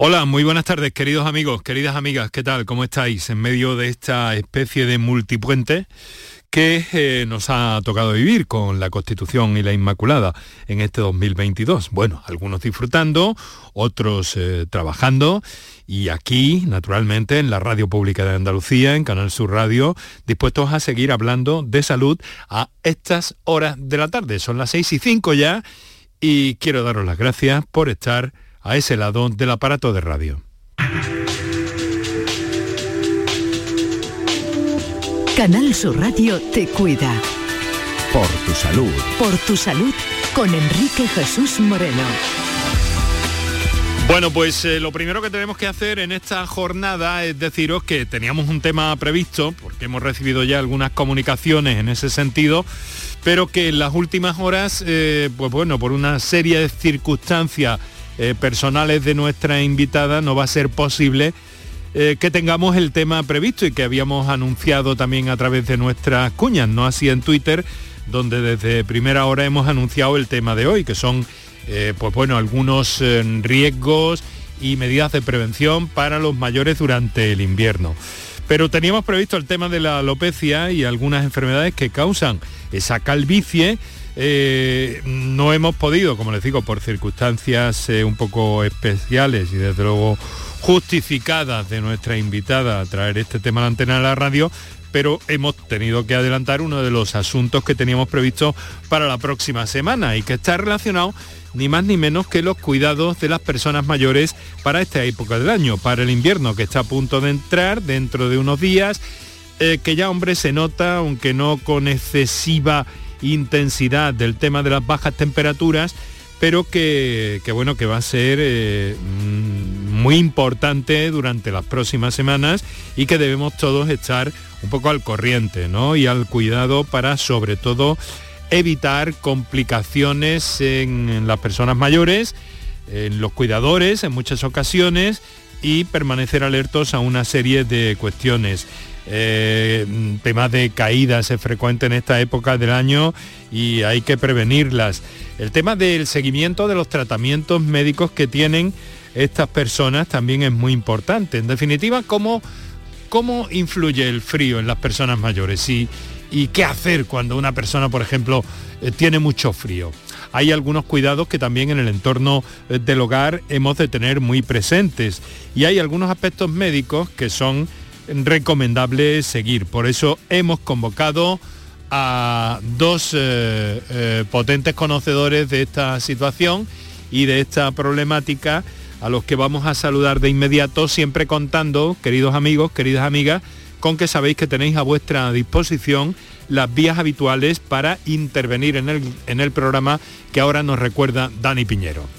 Hola, muy buenas tardes, queridos amigos, queridas amigas, ¿qué tal? ¿Cómo estáis en medio de esta especie de multipuente? que eh, nos ha tocado vivir con la Constitución y la Inmaculada en este 2022. Bueno, algunos disfrutando, otros eh, trabajando y aquí, naturalmente, en la Radio Pública de Andalucía, en Canal Sur Radio, dispuestos a seguir hablando de salud a estas horas de la tarde. Son las 6 y 5 ya y quiero daros las gracias por estar a ese lado del aparato de radio. Canal Sur Radio te cuida. Por tu salud. Por tu salud con Enrique Jesús Moreno. Bueno, pues eh, lo primero que tenemos que hacer en esta jornada es deciros que teníamos un tema previsto, porque hemos recibido ya algunas comunicaciones en ese sentido, pero que en las últimas horas, eh, pues bueno, por una serie de circunstancias eh, personales de nuestra invitada no va a ser posible eh, que tengamos el tema previsto y que habíamos anunciado también a través de nuestras cuñas, no así en Twitter, donde desde primera hora hemos anunciado el tema de hoy, que son eh, pues bueno, algunos riesgos y medidas de prevención para los mayores durante el invierno. Pero teníamos previsto el tema de la alopecia y algunas enfermedades que causan esa calvicie. No hemos podido, como les digo, por circunstancias un poco especiales y desde luego justificadas de nuestra invitada a traer este tema a la antena de la radio, pero hemos tenido que adelantar uno de los asuntos que teníamos previsto para la próxima semana y que está relacionado ni más ni menos que los cuidados de las personas mayores para esta época del año, para el invierno que está a punto de entrar dentro de unos días, eh, que ya hombre se nota, aunque no con excesiva intensidad del tema de las bajas temperaturas, pero que, bueno, que va a ser eh, mm, muy importante durante las próximas semanas y que debemos todos estar un poco al corriente ¿no? y al cuidado para sobre todo evitar complicaciones en, las personas mayores, en los cuidadores en muchas ocasiones y permanecer alertos a una serie de cuestiones. Eh, temas de caídas es frecuente en esta época del año y hay que prevenirlas. El tema del seguimiento de los tratamientos médicos que tienen estas personas también es muy importante. En definitiva, ¿cómo, cómo influye el frío en las personas mayores? ¿Y, y qué hacer cuando una persona, por ejemplo, eh, tiene mucho frío? hay algunos cuidados que también en el entorno eh, del hogar hemos de tener muy presentes y hay algunos aspectos médicos que son recomendable seguir. Por eso hemos convocado a dos eh, eh, potentes conocedores de esta situación y de esta problemática a los que vamos a saludar de inmediato, siempre contando, queridos amigos, queridas amigas, con que sabéis que tenéis a vuestra disposición las vías habituales para intervenir en el, en el programa que ahora nos recuerda Dani Piñero.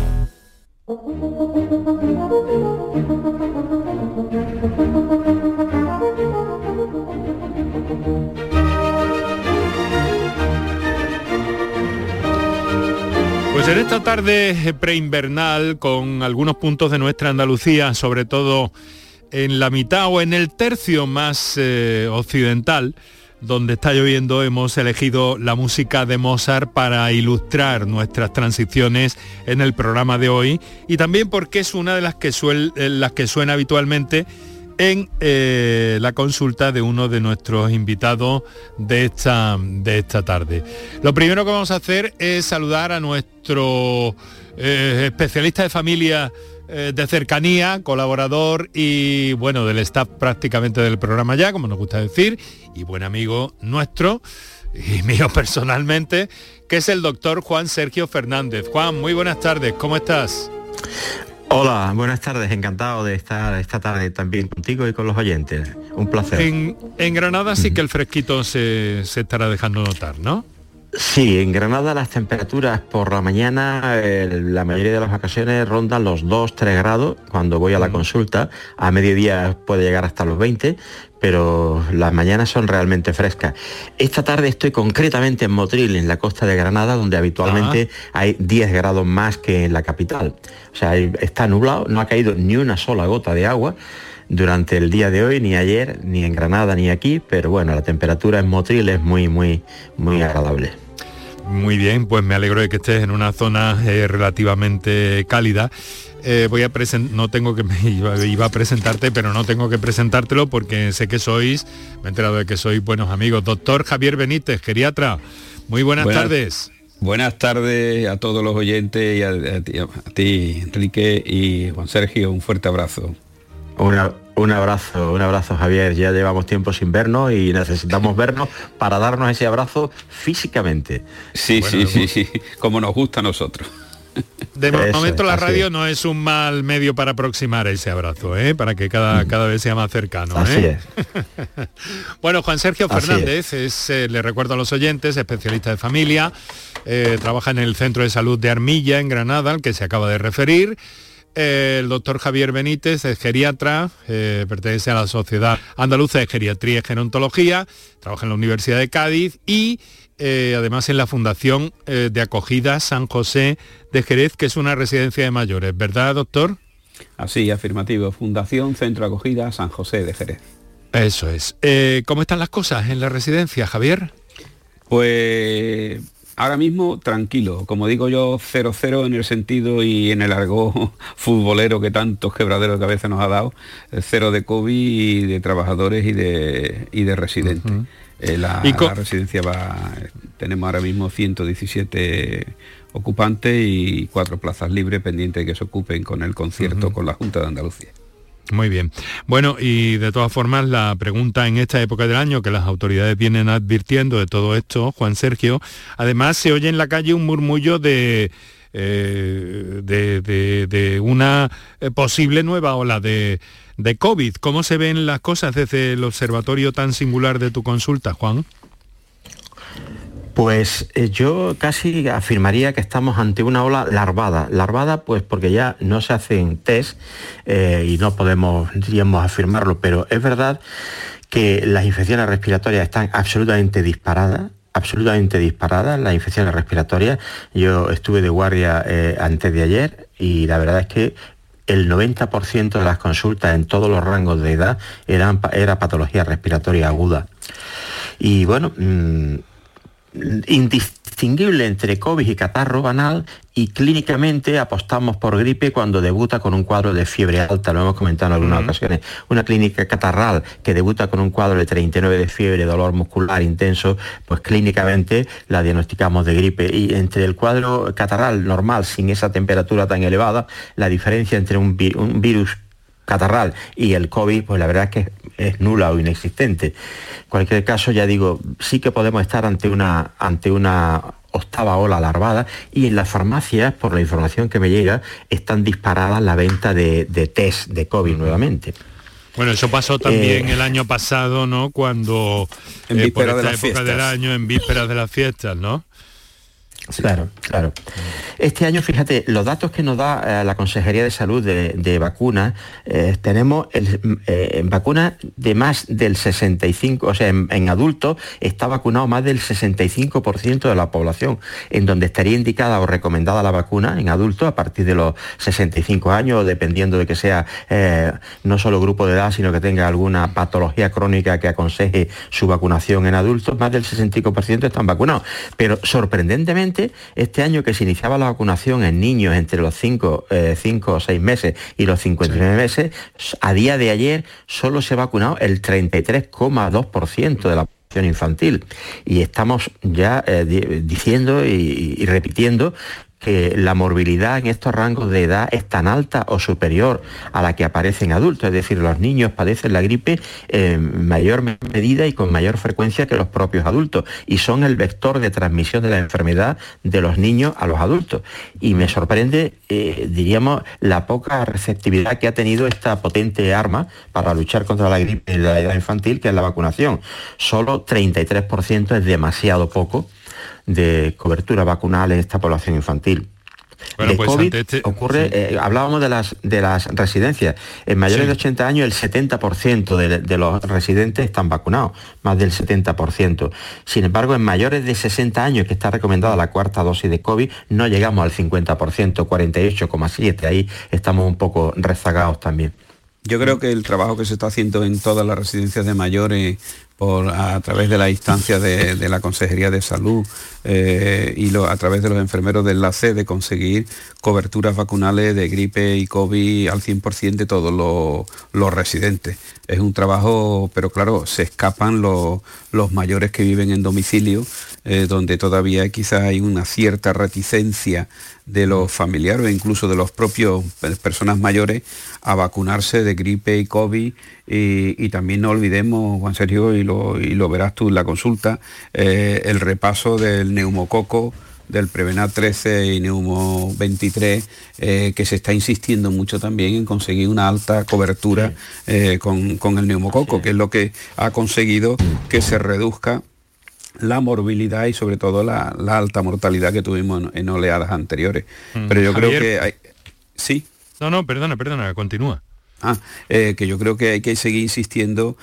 Esta tarde preinvernal, con algunos puntos de nuestra Andalucía, sobre todo en la mitad o en el tercio más eh, occidental, donde está lloviendo, hemos elegido la música de Mozart para ilustrar nuestras transiciones en el programa de hoy y también porque es una de las que, eh, las que suena habitualmente en eh, la consulta de uno de nuestros invitados de esta, de esta tarde. Lo primero que vamos a hacer es saludar a nuestro eh, especialista de familia eh, de cercanía, colaborador y bueno, del staff prácticamente del programa ya, como nos gusta decir, y buen amigo nuestro y mío personalmente, que es el doctor Juan Sergio Fernández. Juan, muy buenas tardes, ¿cómo estás? Hola, buenas tardes, encantado de estar esta tarde también contigo y con los oyentes. Un placer. En, Granada sí que el fresquito se, estará dejando notar, ¿no? Sí, en Granada las temperaturas por la mañana, la mayoría de las ocasiones rondan los 2-3 grados cuando voy a la consulta. A mediodía puede llegar hasta los 20, pero las mañanas son realmente frescas. Esta tarde estoy concretamente en Motril, en la costa de Granada, donde habitualmente hay 10 grados más que en la capital. O sea, está nublado, no ha caído ni una sola gota de agua durante el día de hoy, ni ayer, ni en Granada, ni aquí, pero bueno, la temperatura en Motril es muy, muy, muy agradable. Muy bien, pues me alegro de que estés en una zona eh, relativamente cálida. Eh, voy a presentar, no tengo que, me iba, a presentarte, pero no tengo que presentártelo porque sé que sois, me he enterado de que sois buenos amigos. Doctor Javier Benítez, geriatra, muy buenas, tardes. Buenas tardes a todos los oyentes y a, ti, Enrique y Juan Sergio, un fuerte abrazo. Un abrazo, un abrazo Javier. Ya llevamos tiempo sin vernos y necesitamos vernos para darnos ese abrazo físicamente. Sí, sí, sí, sí, como nos gusta a nosotros. De momento la radio no es un mal medio para aproximar ese abrazo, ¿eh? para que cada, mm. cada vez sea más cercano. ¿eh? bueno, Juan Sergio Fernández es, eh, le recuerdo a los oyentes, especialista de familia, trabaja en el Centro de Salud de Armilla, en Granada, al que se acaba de referir. El doctor Javier Benítez es geriatra, pertenece a la Sociedad Andaluza de Geriatría y Gerontología, trabaja en la Universidad de Cádiz y eh, además en la Fundación eh, de Acogida San José de Jerez, que es una residencia de mayores, ¿verdad, doctor? Así, afirmativo. Fundación Centro Acogida San José de Jerez. Eso es. Eh, ¿Cómo están las cosas en la residencia, Javier? Pues ahora mismo tranquilo, como digo yo, 0-0 en el sentido y en el argot futbolero que tantos quebraderos de cabeza nos ha dado, cero de COVID y de trabajadores y de, y de residentes. Eh, la, residencia va, tenemos ahora mismo 117 ocupantes y cuatro plazas libres pendientes de que se ocupen con el concierto con la Junta de Andalucía. Muy bien. Bueno, y de todas formas, la pregunta en esta época del año que las autoridades vienen advirtiendo de todo esto, Juan Sergio, además se oye en la calle un murmullo de... Eh, de, una eh, posible nueva ola de, de COVID. ¿Cómo se ven las cosas desde el observatorio tan singular de tu consulta, Juan? Pues eh, yo casi afirmaría que estamos ante una ola larvada. Larvada pues porque ya no se hacen test eh, y no podemos, diríamos, afirmarlo, pero es verdad que las infecciones respiratorias están absolutamente disparadas absolutamente disparadas las infecciones respiratorias. Yo estuve de guardia eh, antes de ayer y la verdad es que el 90% de las consultas en todos los rangos de edad eran, era patología respiratoria aguda. Y bueno, mm, indistinguible entre COVID y catarro banal y clínicamente apostamos por gripe cuando debuta con un cuadro de fiebre alta, lo hemos comentado en algunas ocasiones. Una clínica catarral que debuta con un cuadro de 39 de fiebre, dolor muscular intenso, pues clínicamente la diagnosticamos de gripe. Y entre el cuadro catarral normal, sin esa temperatura tan elevada, la diferencia entre un, un virus catarral y el COVID, pues la verdad es que es nula o inexistente. En cualquier caso, ya digo, sí que podemos estar ante una, ante una octava ola larvada y en las farmacias, por la información que me llega, están disparadas la venta de, test de COVID nuevamente. Bueno, eso pasó también eh, el año pasado, ¿no? Cuando en eh, por esta época del año, en vísperas de las fiestas, ¿no? Claro, claro. Este año, fíjate, los datos que nos da eh, la Consejería de Salud de, vacunas, eh, tenemos eh, vacunas de más del 65, o sea, en, adultos está vacunado más del 65% de la población, en donde estaría indicada o recomendada la vacuna en adultos a partir de los 65 años, dependiendo de que sea no solo grupo de edad, sino que tenga alguna patología crónica que aconseje su vacunación en adultos, más del 65% están vacunados. Pero sorprendentemente, este año que se iniciaba la vacunación en niños entre los 5, eh, o 6 meses y los 59 meses, a día de ayer solo se ha vacunado el 33,2% de la población infantil. Y estamos ya eh, diciendo y, repitiendo que la morbilidad en estos rangos de edad es tan alta o superior a la que aparece en adultos, es decir, los niños padecen la gripe en mayor medida y con mayor frecuencia que los propios adultos y son el vector de transmisión de la enfermedad de los niños a los adultos. Y me sorprende, eh, diríamos, la poca receptividad que ha tenido esta potente arma para luchar contra la gripe de la edad infantil, que es la vacunación. Solo 33% es demasiado poco de cobertura vacunal en esta población infantil. de pues COVID este- ocurre, eh, hablábamos de las, de las residencias. En mayores de 80 años el 70% de, los residentes están vacunados, más del 70%. Sin embargo, en mayores de 60 años, que está recomendada la cuarta dosis de COVID, no llegamos al 50%, 48,7%. Ahí estamos un poco rezagados también. Yo creo que el trabajo que se está haciendo en todas las residencias de mayores a través de la instancia de, la Consejería de Salud eh, y a través de los enfermeros del enlace de conseguir coberturas vacunales de gripe y COVID al 100% de todos los, residentes. Es un trabajo, pero claro, se escapan los, mayores que viven en domicilio, eh, donde todavía quizás hay una cierta reticencia de los familiares o incluso de los propios personas mayores a vacunarse de gripe y COVID y, también no olvidemos, Juan Sergio, y lo, y lo verás tú en la consulta, eh, el repaso del neumococo del Prevenat 13 y Neumo 23, eh, que se está insistiendo mucho también en conseguir una alta cobertura eh, con, el neumococo, que es lo que ha conseguido que se reduzca la morbilidad y sobre todo la, alta mortalidad que tuvimos en, oleadas anteriores. Mm. Pero yo creo que hay... Sí. No, no, perdona, perdona, continúa. Ah, eh, que yo creo que hay que seguir insistiendo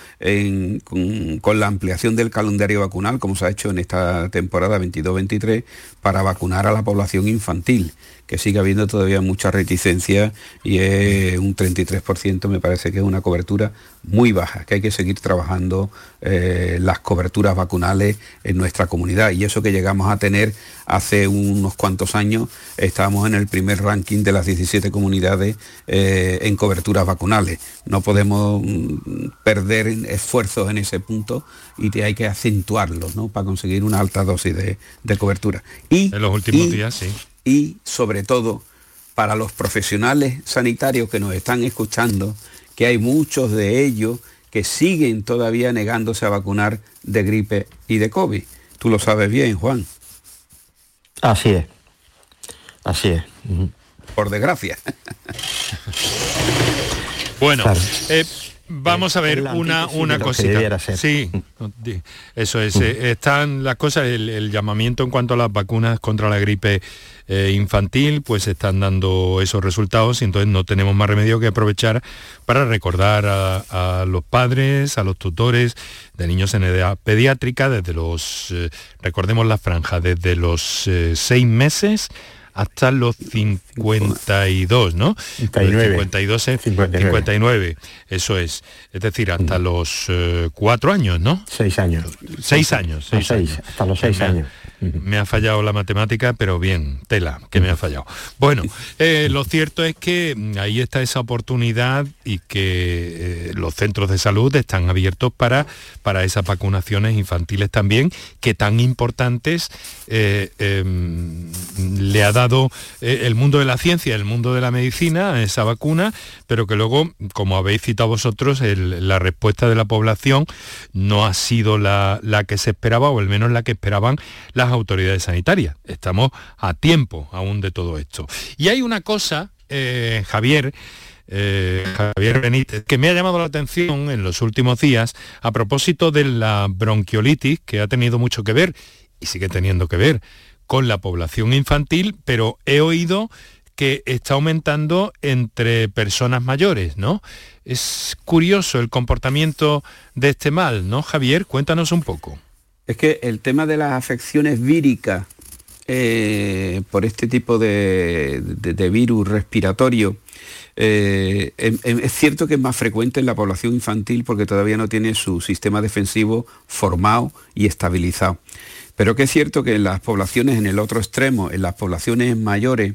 con, la ampliación del calendario vacunal, como se ha hecho en esta temporada 22-23, para vacunar a la población infantil que sigue habiendo todavía mucha reticencia y es un 33% me parece que es una cobertura muy baja, que hay que seguir trabajando eh, las coberturas vacunales en nuestra comunidad. Y eso que llegamos a tener hace unos cuantos años, estábamos en el primer ranking de las 17 comunidades eh, en coberturas vacunales. No podemos mm, perder esfuerzos en ese punto y hay que acentuarlos ¿no? para conseguir una alta dosis de, cobertura. Y, en los últimos días, sí y sobre todo para los profesionales sanitarios que nos están escuchando, que hay muchos de ellos que siguen todavía negándose a vacunar de gripe y de COVID. Tú lo sabes bien, Juan. Así es. Así es. Por desgracia. bueno, eh, Vamos a ver una, una cosita. Sí, eso es. Eh, están las cosas, el, llamamiento en cuanto a las vacunas contra la gripe eh, infantil, pues están dando esos resultados y entonces no tenemos más remedio que aprovechar para recordar a, los padres, a los tutores de niños en edad pediátrica, desde los, eh, recordemos la franja, desde los seis meses hasta los 52, ¿no? 59. 52 59. Eso es. Es decir, hasta los eh, cuatro años, ¿no? Seis años. Seis años. Seis, años. Hasta los seis años. Me ha fallado la matemática, pero bien, tela, que me ha fallado. Bueno, eh, lo cierto es que mm, ahí está esa oportunidad y que eh, los centros de salud están abiertos para, para esas vacunaciones infantiles también, que tan importantes em, le ha dado el mundo de la ciencia, el mundo de la medicina a esa vacuna, pero que luego, como habéis citado vosotros, la respuesta de la población no ha sido la, que se esperaba, o al menos la que esperaban las autoridades sanitarias. Estamos a tiempo aún de todo esto. Y hay una cosa, eh, Javier, eh, Javier Benítez, que me ha llamado la atención en los últimos días a propósito de la bronquiolitis, que ha tenido mucho que ver y sigue teniendo que ver con la población infantil, pero he oído que está aumentando entre personas mayores, ¿no? Es curioso el comportamiento de este mal, ¿no, Javier? Cuéntanos un poco. Es que el tema de las afecciones víricas eh, por este tipo de, virus respiratorio, eh, em, em, es cierto que es más frecuente en la población infantil porque todavía no tiene su sistema defensivo formado y estabilizado. Pero que es cierto que en las poblaciones en el otro extremo, en las poblaciones mayores,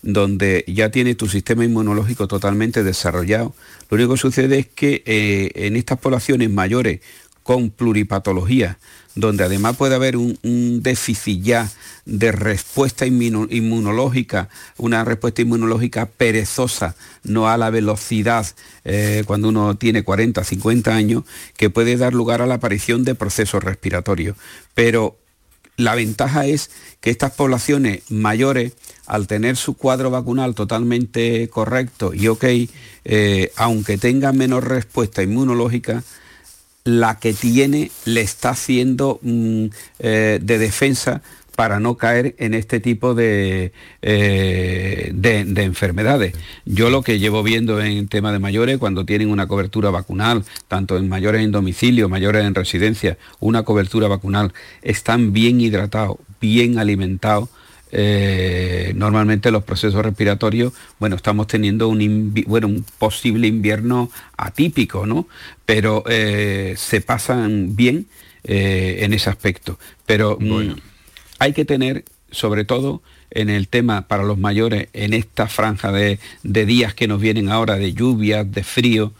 donde ya tiene tu sistema inmunológico totalmente desarrollado, lo único que sucede es que eh, en estas poblaciones mayores con pluripatología, donde además puede haber un, déficit ya de respuesta inmunológica, una respuesta inmunológica perezosa, no a la velocidad eh, cuando uno tiene 40, 50 años, que puede dar lugar a la aparición de procesos respiratorios. Pero la ventaja es que estas poblaciones mayores, al tener su cuadro vacunal totalmente correcto y ok, eh, aunque tengan menos respuesta inmunológica, la que tiene le está haciendo mm, eh, de defensa para no caer en este tipo de, eh, de, enfermedades. Yo lo que llevo viendo en tema de mayores, cuando tienen una cobertura vacunal, tanto en mayores en domicilio, mayores en residencia, una cobertura vacunal, están bien hidratados, bien alimentados, eh, normalmente los procesos respiratorios, bueno, estamos teniendo un, bueno, un posible invierno atípico, ¿no? Pero eh, se pasan bien en ese aspecto. Pero mm, hay que tener, sobre todo en el tema para los mayores, en esta franja de, días que nos vienen ahora, de lluvias, de frío,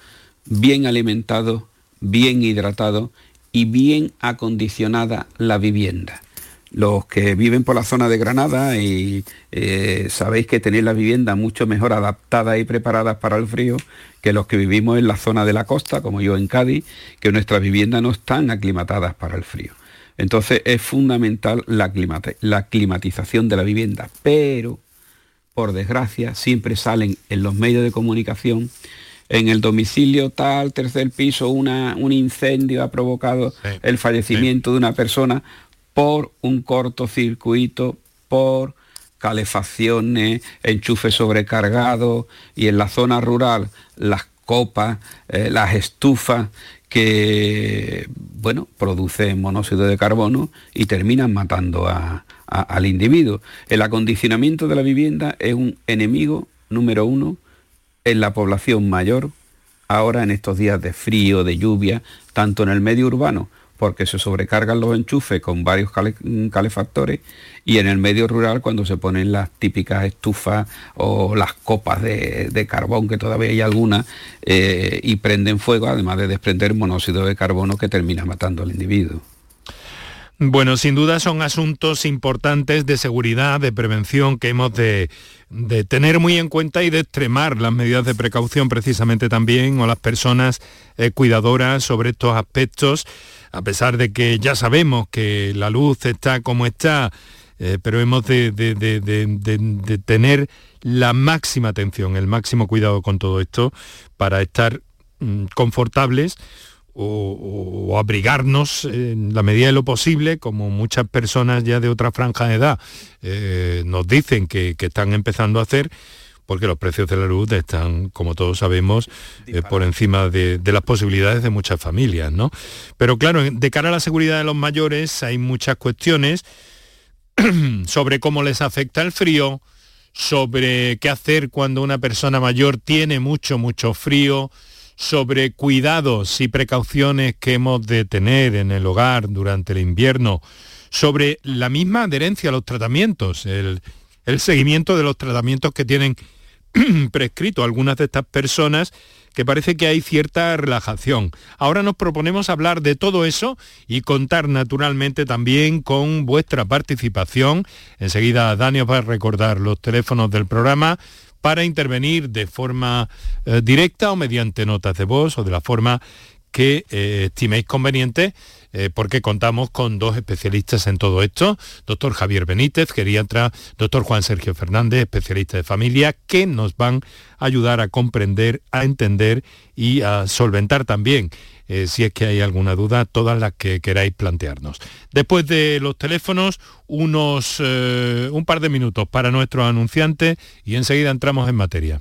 bien alimentado, bien hidratado y bien acondicionada la vivienda. Los que viven por la zona de Granada y eh, sabéis que tenéis la vivienda mucho mejor adaptada y preparada para el frío que los que vivimos en la zona de la costa, como yo en Cádiz, que nuestras viviendas no están aclimatadas para el frío. Entonces es fundamental la, climatización de la vivienda, pero por desgracia siempre salen en los medios de comunicación en el domicilio tal, tercer piso, un incendio ha provocado el fallecimiento de una persona por un cortocircuito, por calefacciones, enchufes sobrecargados y en la zona rural las copas, eh, las estufas que bueno, producen monóxido de carbono y terminan matando al individuo. El acondicionamiento de la vivienda es un enemigo número uno en la población mayor, ahora en estos días de frío, de lluvia, tanto en el medio urbano porque se sobrecargan los enchufes con varios calefactores y en el medio rural cuando se ponen las típicas estufas o las copas de, carbón, que todavía hay algunas, eh, y prenden fuego, además de desprender monóxido de carbono que termina matando al individuo. Bueno, sin duda son asuntos importantes de seguridad, de prevención que hemos de, tener muy en cuenta y de extremar las medidas de precaución precisamente también o las personas eh, cuidadoras sobre estos aspectos a pesar de que ya sabemos que la luz está como está, eh, pero hemos de, tener la máxima atención, el máximo cuidado con todo esto para estar mm, confortables o, abrigarnos en la medida de lo posible, como muchas personas ya de otra franja de edad eh, nos dicen que están empezando a hacer, porque los precios de la luz están, como todos sabemos, eh, por encima de, las posibilidades de muchas familias, ¿no? Pero claro, de cara a la seguridad de los mayores hay muchas cuestiones sobre cómo les afecta el frío, sobre qué hacer cuando una persona mayor tiene mucho, mucho frío, sobre cuidados y precauciones que hemos de tener en el hogar durante el invierno, sobre la misma adherencia a los tratamientos, el, el seguimiento de los tratamientos que tienen prescrito algunas de estas personas que parece que hay cierta relajación. Ahora nos proponemos hablar de todo eso y contar naturalmente también con vuestra participación. Enseguida Dani os va a recordar los teléfonos del programa para intervenir de forma eh, directa o mediante notas de voz o de la forma que eh, estiméis conveniente eh, porque contamos con dos especialistas en todo esto, doctor Javier Benítez, geriatra, doctor Juan Sergio Fernández, especialista de familia, que nos van a ayudar a comprender, a entender y a solventar también, eh, si es que hay alguna duda, todas las que queráis plantearnos. Después de los teléfonos, unos, eh, un par de minutos para nuestros anunciantes y enseguida entramos en materia.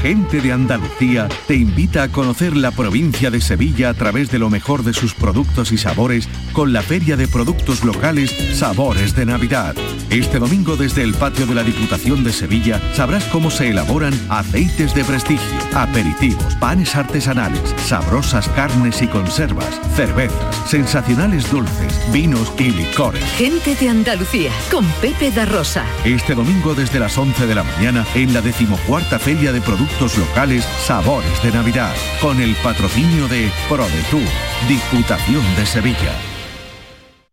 Gente de Andalucía te invita a conocer la provincia de Sevilla a través de lo mejor de sus productos y sabores con la Feria de Productos Locales Sabores de Navidad. Este domingo desde el patio de la Diputación de Sevilla sabrás cómo se elaboran aceites de prestigio, aperitivos, panes artesanales, sabrosas carnes y conservas, cervezas, sensacionales dulces, vinos y licores. Gente de Andalucía con Pepe da Rosa. Este domingo desde las 11 de la mañana en la decimocuarta Feria de Productos productos locales Sabores de Navidad, con el patrocinio de ProDetour, Diputación de Sevilla.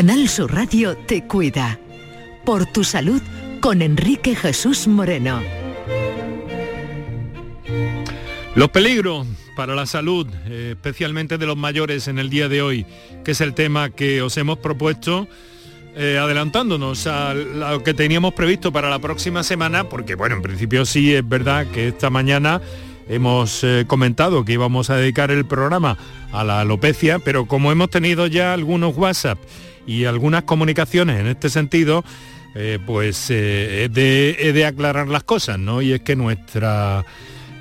Canal Sur Radio te cuida. Por tu salud con Enrique Jesús Moreno. Los peligros para la salud, eh, especialmente de los mayores en el día de hoy, que es el tema que os hemos propuesto, eh, adelantándonos a lo que teníamos previsto para la próxima semana, porque bueno, en principio sí es verdad que esta mañana hemos eh, comentado que íbamos a dedicar el programa a la alopecia, pero como hemos tenido ya algunos WhatsApp y algunas comunicaciones en este sentido, pues he de, de aclarar las cosas, ¿no? Y es que nuestra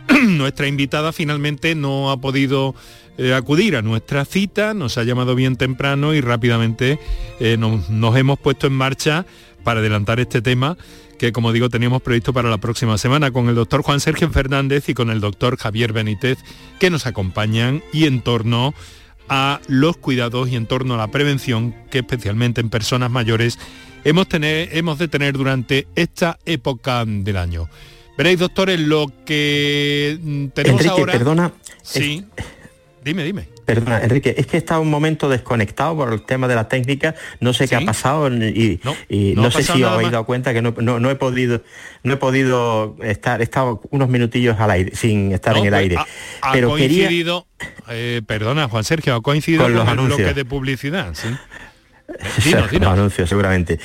nuestra invitada finalmente no ha podido eh, acudir a nuestra cita, nos ha llamado bien temprano y rápidamente eh, nos, nos hemos puesto en marcha para adelantar este tema que como digo teníamos previsto para la próxima semana con el doctor Juan Sergio Fernández y con el doctor Javier Benítez que nos acompañan y en torno a los cuidados y en torno a la prevención que especialmente en personas mayores hemos, tener, hemos de tener durante esta época del año. Veréis, doctores, lo que mm, tenemos Enrique, ahora... perdona. Sí. Dime, dime. Perdona, Enrique, es que he estado un momento desconectado por el tema de la técnica, no sé qué ha pasado y no, y no, no sé si os habéis dado cuenta que no, he podido no he podido estar, he estado unos minutillos al aire, sin estar en el pues aire. Ha, ha Pero coincidido, quería... eh, perdona, Juan Sergio, ha coincidido con, con los el anuncios. bloque de publicidad, ¿sí? Dinos, dinos. Los anuncios, seguramente.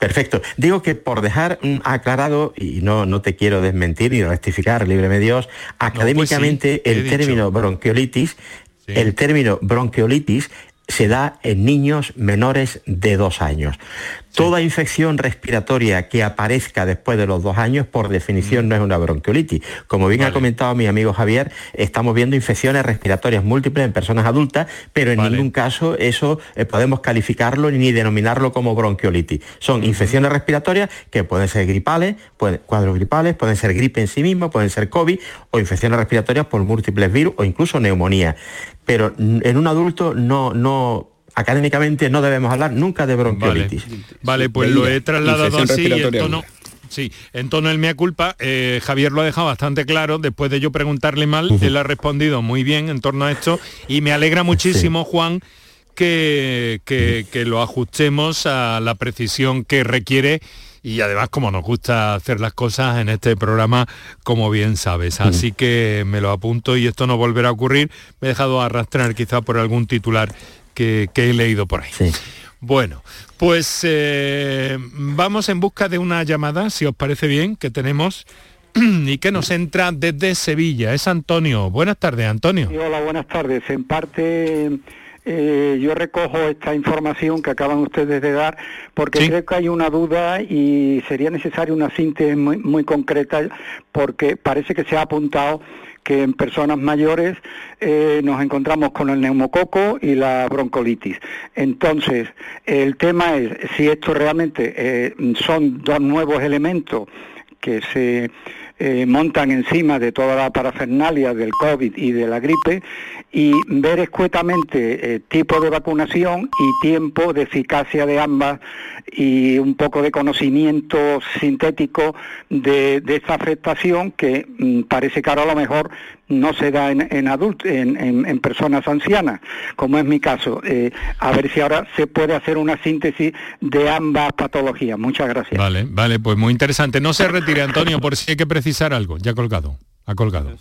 Perfecto. Digo que por dejar mm, aclarado, y no, no te quiero desmentir ni rectificar, líbreme Dios, académicamente no, pues sí, el término bronquiolitis, el término bronquiolitis se da en niños menores de dos años. Toda infección respiratoria que aparezca después de los dos años, por definición, no es una bronquiolitis. Como bien Vale. ha comentado mi amigo Javier, estamos viendo infecciones respiratorias múltiples en personas adultas, pero en Vale. ningún caso eso eh, podemos calificarlo ni denominarlo como bronquiolitis. Son infecciones respiratorias que pueden ser gripales, pueden, cuadros gripales, pueden ser gripe en sí misma, pueden ser COVID o infecciones respiratorias por múltiples virus o incluso neumonía. Pero en un adulto no, no académicamente no debemos hablar nunca de bronquiolitis. Vale, vale pues lo he trasladado así y en tono... Sí, en tono del mea culpa, eh, Javier lo ha dejado bastante claro, después de yo preguntarle mal, él ha respondido muy bien en torno a esto. Y me alegra muchísimo, Juan, que, que, que lo ajustemos a la precisión que requiere y además como nos gusta hacer las cosas en este programa, como bien sabes. Así que me lo apunto y esto no volverá a ocurrir. Me he dejado arrastrar quizá por algún titular que, he leído por ahí. Bueno, pues eh, vamos en busca de una llamada, si os parece bien, que tenemos y que nos entra desde Sevilla. Es Antonio. Buenas tardes, Antonio. hola, buenas tardes. En parte eh, yo recojo esta información que acaban ustedes de dar porque creo que hay una duda y sería necesaria una síntesis muy, muy concreta porque parece que se ha apuntado que en personas mayores eh, nos encontramos con el neumococo y la broncolitis. Entonces, el tema es si esto realmente eh, son dos nuevos elementos que se eh, montan encima de toda la parafernalia del COVID y de la gripe y ver escuetamente eh, tipo de vacunación y tiempo de eficacia de ambas y un poco de conocimiento sintético de, esta afectación que mm, parece que ahora a lo mejor no se da en, en, en, personas ancianas, como es mi caso. Eh, a ver si ahora se puede hacer una síntesis de ambas patologías. Muchas gracias. Vale, vale, pues muy interesante. No se retire, Antonio, por si hay que precisar algo. Ya colgado. Ha colgado.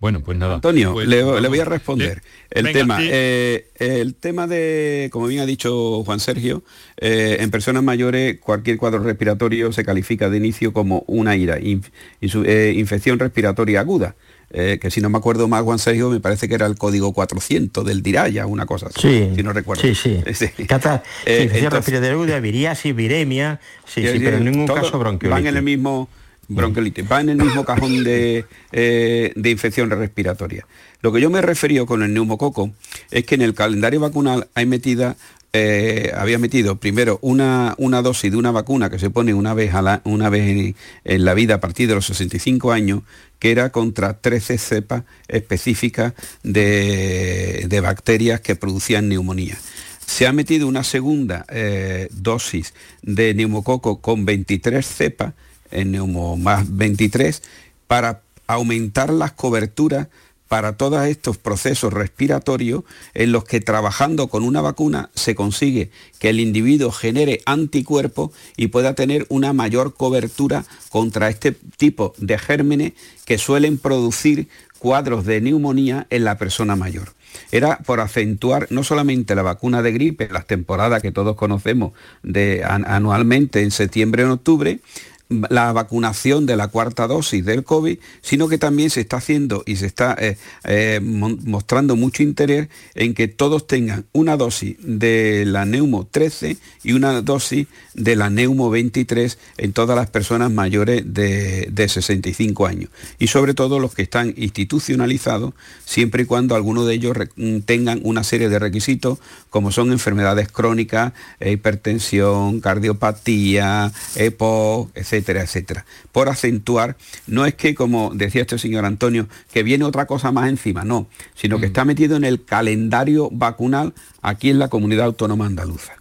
Bueno, pues nada. Antonio, pues, le, voy a responder. El tema, eh, el tema de, como bien ha dicho Juan Sergio, eh, en personas mayores cualquier cuadro respiratorio se califica de inicio como una ira, infección respiratoria aguda. Eh, que si no me acuerdo más, Juan Sergio, me parece que era el código 400 del Diraya, una cosa así, si no recuerdo. Sí, sí. sí. Cata, eh, viriasis, viremia, sí, sí, pero en ningún caso bronquiolitis. Van en el mismo bronquiolitis, van en el mismo cajón de, eh, de infección respiratoria. Lo que yo me he referido con el neumococo es que en el calendario vacunal hay metida eh, había metido primero una, una, dosis de una vacuna que se pone una vez, a la, una vez en, la vida a partir de los 65 años, que era contra 13 cepas específicas de, bacterias que producían neumonía. Se ha metido una segunda eh, dosis de neumococo con 23 cepas, en neumo más 23, para aumentar las coberturas para todos estos procesos respiratorios en los que trabajando con una vacuna se consigue que el individuo genere anticuerpos y pueda tener una mayor cobertura contra este tipo de gérmenes que suelen producir cuadros de neumonía en la persona mayor. Era por acentuar no solamente la vacuna de gripe, las temporadas que todos conocemos de, anualmente en septiembre en octubre, la vacunación de la cuarta dosis del COVID, sino que también se está haciendo y se está eh, eh, mostrando mucho interés en que todos tengan una dosis de la Neumo 13 y una dosis de la Neumo 23 en todas las personas mayores de, 65 años. Y sobre todo los que están institucionalizados, siempre y cuando alguno de ellos tengan una serie de requisitos, como son enfermedades crónicas, hipertensión, cardiopatía, EPO, etc etcétera, etcétera. Por acentuar, no es que, como decía este señor Antonio, que viene otra cosa más encima, no, sino que mm. está metido en el calendario vacunal aquí en la comunidad autónoma andaluza.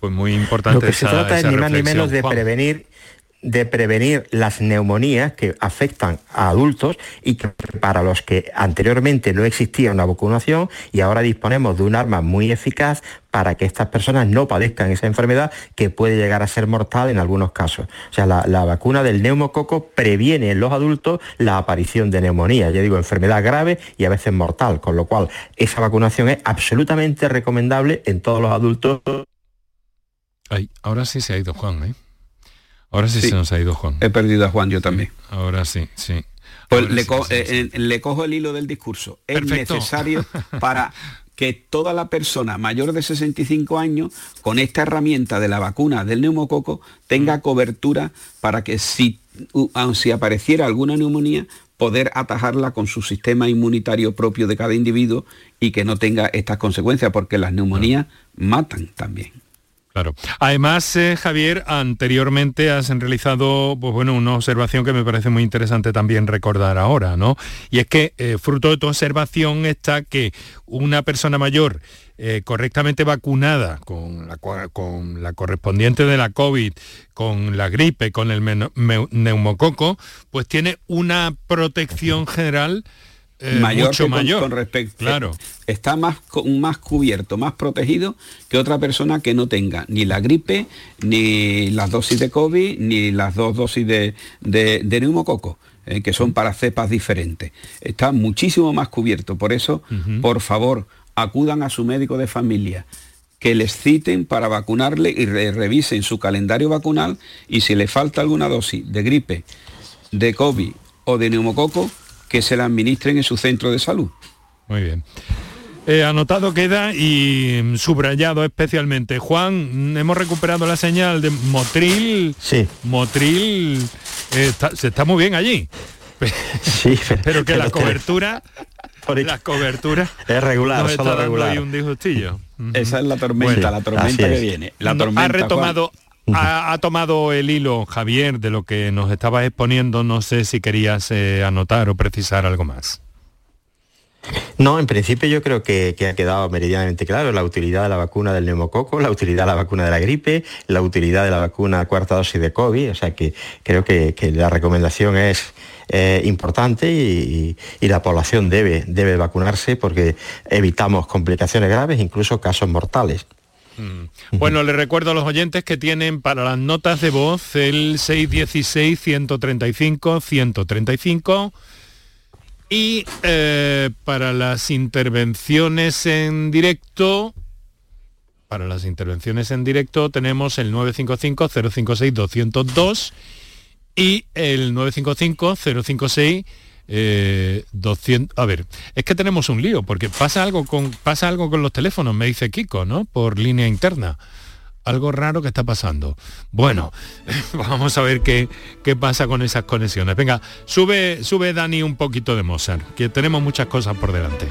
Pues muy importante. Lo que se trata es ni más ni menos de prevenir de prevenir las neumonías que afectan a adultos y que para los que anteriormente no existía una vacunación y ahora disponemos de un arma muy eficaz para que estas personas no padezcan esa enfermedad que puede llegar a ser mortal en algunos casos. O sea, la, vacuna del neumococo previene en los adultos la aparición de neumonía, ya digo, enfermedad grave y a veces mortal, con lo cual esa vacunación es absolutamente recomendable en todos los adultos. Ay, ahora sí se ha ido Juan, ¿eh? Ahora sí, se nos ha ido Juan. He perdido a Juan yo también. Ahora sí, sí. Pues eh, le, cojo el hilo del discurso. Es necesario para que toda la persona mayor de 65 años, con esta herramienta de la vacuna del neumococo, tenga mm. cobertura para que si, si apareciera alguna neumonía, poder atajarla con su sistema inmunitario propio de cada individuo y que no tenga estas consecuencias, porque las neumonías matan también. Claro. Además, eh, Javier, anteriormente has realizado pues bueno, una observación que me parece muy interesante también recordar ahora, ¿no? Y es que eh, fruto de tu observación está que una persona mayor eh, correctamente vacunada con la, con la correspondiente de la COVID, con la gripe, con el neumococo, pues tiene una protección general eh, mayor mucho mayor. Con, respecto. Claro. Está más, más cubierto, más protegido que otra persona que no tenga ni la gripe, ni las dosis de COVID, ni las dos dosis de, de, neumococo. Eh, que son para cepas diferentes. Está muchísimo más cubierto. Por eso, por favor, acudan a su médico de familia, que les citen para vacunarle y revisen su calendario vacunal y si le falta alguna dosis de gripe, de COVID o de neumococo, que se la administren en su centro de salud. Muy bien. Eh, anotado queda y subrayado especialmente. Juan, hemos recuperado la señal de Motril. Sí. Motril eh, se está muy bien allí. Sí, pero que la cobertura la cobertura es regular, solo regular. un disgustillo. Esa es la tormenta, la tormenta que viene. La tormenta, ha retomado ha, tomado el hilo, Javier, de lo que nos estabas exponiendo. No sé si querías eh, anotar o precisar algo más. No, en principio yo creo que, ha quedado meridianamente claro la utilidad de la vacuna del neumococo, la utilidad de la vacuna de la gripe, la utilidad de la vacuna cuarta dosis de COVID, o sea que creo que, la recomendación es eh, importante y, la población debe, debe vacunarse porque evitamos complicaciones graves, incluso casos mortales. Mm. Bueno, les recuerdo a los oyentes que tienen para las notas de voz el 616-135-135 y eh, para las intervenciones en directo, para las intervenciones en directo tenemos el 955-056-202 y el 955-056 eh, 200 a ver es que tenemos un lío porque pasa algo con pasa algo con los teléfonos me dice Kiko no por línea interna algo raro que está pasando. Bueno, vamos a ver qué, qué pasa con esas conexiones. Venga, sube, sube Dani un poquito de Mozart, que tenemos muchas cosas por delante.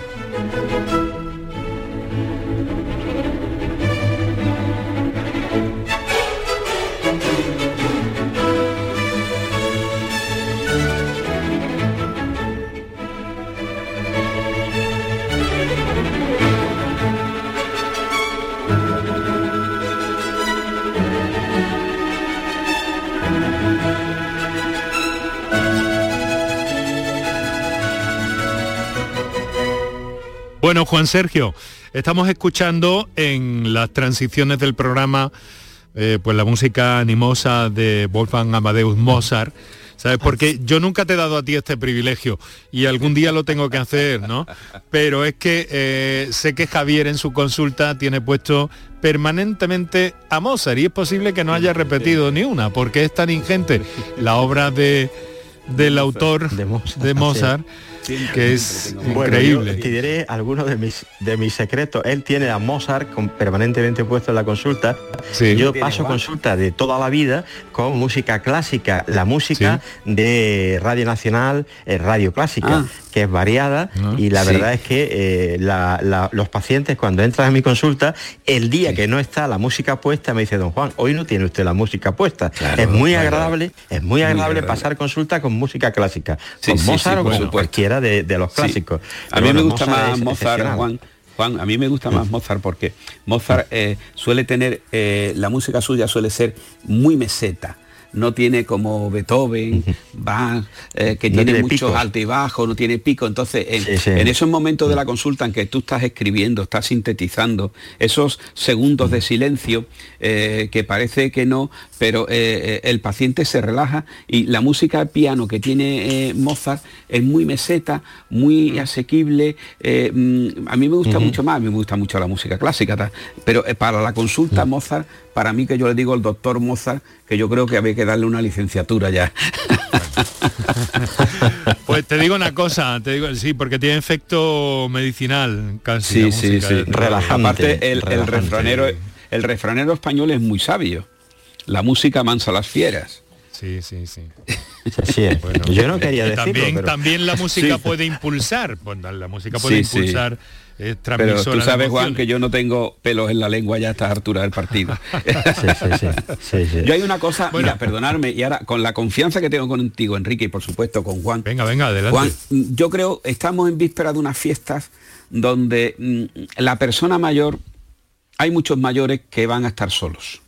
Bueno, Juan Sergio, estamos escuchando en las transiciones del programa eh, pues la música animosa de Wolfgang Amadeus Mozart. ¿Sabes? Porque yo nunca te he dado a ti este privilegio y algún día lo tengo que hacer, ¿no? Pero es que eh, sé que Javier en su consulta tiene puesto permanentemente a Mozart y es posible que no haya repetido ni una, porque es tan ingente la obra de, del autor de Mozart que es increíble. te diré algunos de mis, de mis secretos. Él tiene a Mozart permanentemente puesto en la consulta. Yo paso consulta de toda la vida con música clásica, la música de Radio Nacional, eh, Radio Clásica. Ah. que es variada. Ah, y la verdad es que eh, los pacientes cuando entran a mi consulta, el día que no está la música puesta, me dice, don Juan, hoy no tiene usted la música puesta. es muy agradable, es muy agradable, pasar consulta con música clásica, con Mozart o con cualquiera de, los clásicos. A mí me gusta más Mozart, Juan. Juan, a mí me gusta más Mozart porque Mozart eh, suele tener, eh, la música suya suele ser muy meseta no tiene como Beethoven, va eh, que tiene, muchos altos y bajos, no tiene pico. Entonces, en, esos momentos de la consulta en que tú estás escribiendo, estás sintetizando, esos segundos de silencio, eh, que parece que no, pero eh, el paciente se relaja y la música piano que tiene Mozart es muy meseta, muy asequible. Mm, a mí me gusta mucho más, a mí me gusta mucho la música clásica, pero para la consulta Mozart para mí que yo le digo el doctor Mozart, que yo creo que había que darle una licenciatura ya. pues te digo una cosa, te digo, sí, porque tiene efecto medicinal casi. Sí, sí, sí. Relajante. Aparte, el, refranero, el refranero español es muy sabio. La música mansa las fieras. Sí, sí, sí. yo no quería decirlo, también, también la música puede impulsar, pues, la música puede impulsar pero tú sabes, Juan, que yo no tengo pelos en la lengua ya a esta altura del partido. yo hay una cosa, mira, perdonarme, y ahora con la confianza que tengo contigo, Enrique, y por supuesto con Juan. Venga, venga, adelante. Juan, yo creo, estamos en víspera de unas fiestas donde mm, la persona mayor, hay muchos mayores que van a estar solos.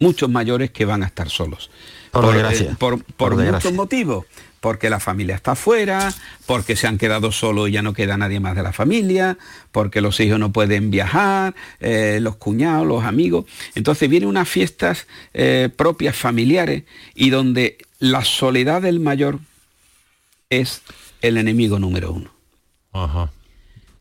Muchos mayores que van a estar solos. Por, eh, por, muchos motivos porque la familia está afuera, porque se han quedado solos y ya no queda nadie más de la familia, porque los hijos no pueden viajar, eh, los cuñados, los amigos. Entonces vienen unas fiestas eh, propias familiares y donde la soledad del mayor es el enemigo número uno. Ajá.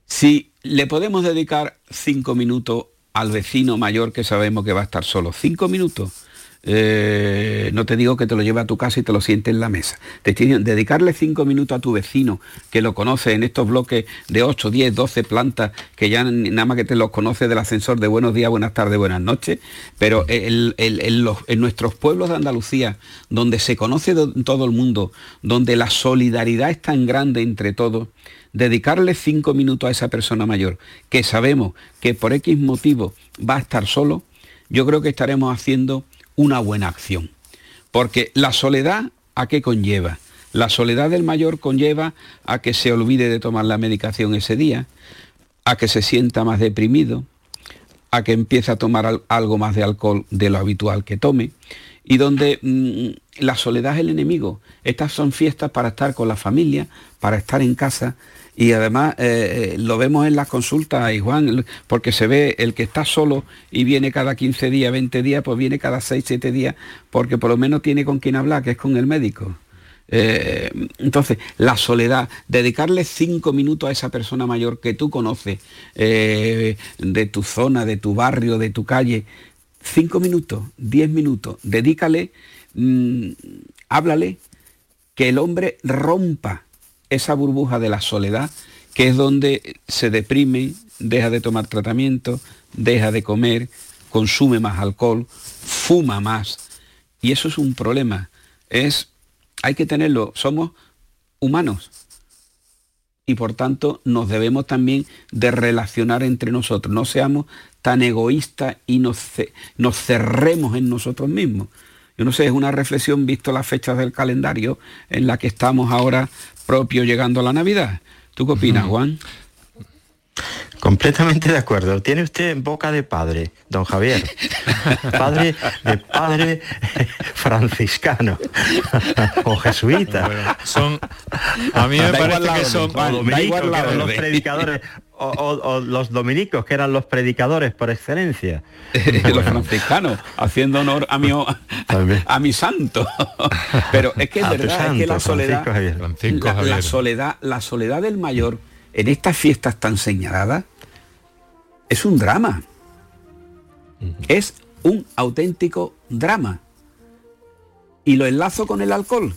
Si le podemos dedicar cinco minutos al vecino mayor que sabemos que va a estar solo. Cinco minutos. Eh, no te digo que te lo lleve a tu casa y te lo siente en la mesa. Te dedicarle cinco minutos a tu vecino que lo conoce en estos bloques de 8, 10, 12 plantas que ya nada más que te los conoce del ascensor de buenos días, buenas tardes, buenas noches. Pero en, en nuestros pueblos de Andalucía, donde se conoce todo el mundo, donde la solidaridad es tan grande entre todos, dedicarle cinco minutos a esa persona mayor, que sabemos que por X motivo va a estar solo, yo creo que estaremos haciendo una buena acción. Porque la soledad, ¿a qué conlleva? La soledad del mayor conlleva a que se olvide de tomar la medicación ese día, a que se sienta más deprimido, a que empiece a tomar algo más de alcohol de lo habitual que tome, y donde mm, la soledad es el enemigo. Estas son fiestas para estar con la familia, para estar en casa, y además eh, eh, lo vemos en las consultas, y Juan, porque se ve el que está solo y viene cada 15 días, 20 días, pues viene cada 6, 7 días, porque por lo menos tiene con quien hablar, que es con el médico. Eh, entonces, la soledad, dedicarle cinco minutos a esa persona mayor que tú conoces, de tu zona, de tu barrio, de tu calle, cinco minutos, diez minutos, dedícale, mm, háblale, que el hombre rompa esa burbuja de la soledad, que es donde se deprime, deja de tomar tratamiento, deja de comer, consume más alcohol, fuma más. Y eso es un problema. Es, hay que tenerlo, somos humanos. Y por tanto nos debemos también de relacionar entre nosotros. No seamos tan egoístas y nos, nos cerremos en nosotros mismos. Yo no sé, es una reflexión visto las fechas del calendario en la que estamos ahora propio llegando a la Navidad. ¿Tú qué opinas, Juan? Completamente de acuerdo. Tiene usted boca de padre, don Javier. Padre de padre franciscano o jesuita. son a mí me parece que son los predicadores o, los dominicos, que eran los predicadores por excelencia. los franciscanos, haciendo honor a mi, a, mi santo. Pero es que es verdad, que la soledad, la, soledad, la soledad del mayor en estas fiestas tan señaladas es un drama. Es un auténtico drama. Y lo enlazo con el alcohol.